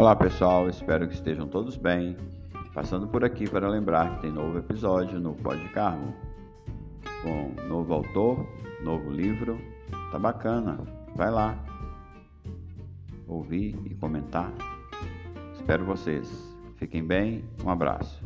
Olá pessoal, espero que estejam todos bem. Passando por aqui para lembrar que tem novo episódio no Pod Carmo, com novo autor, novo livro. Tá bacana, vai lá ouvir e comentar. Espero vocês. Fiquem bem, um abraço.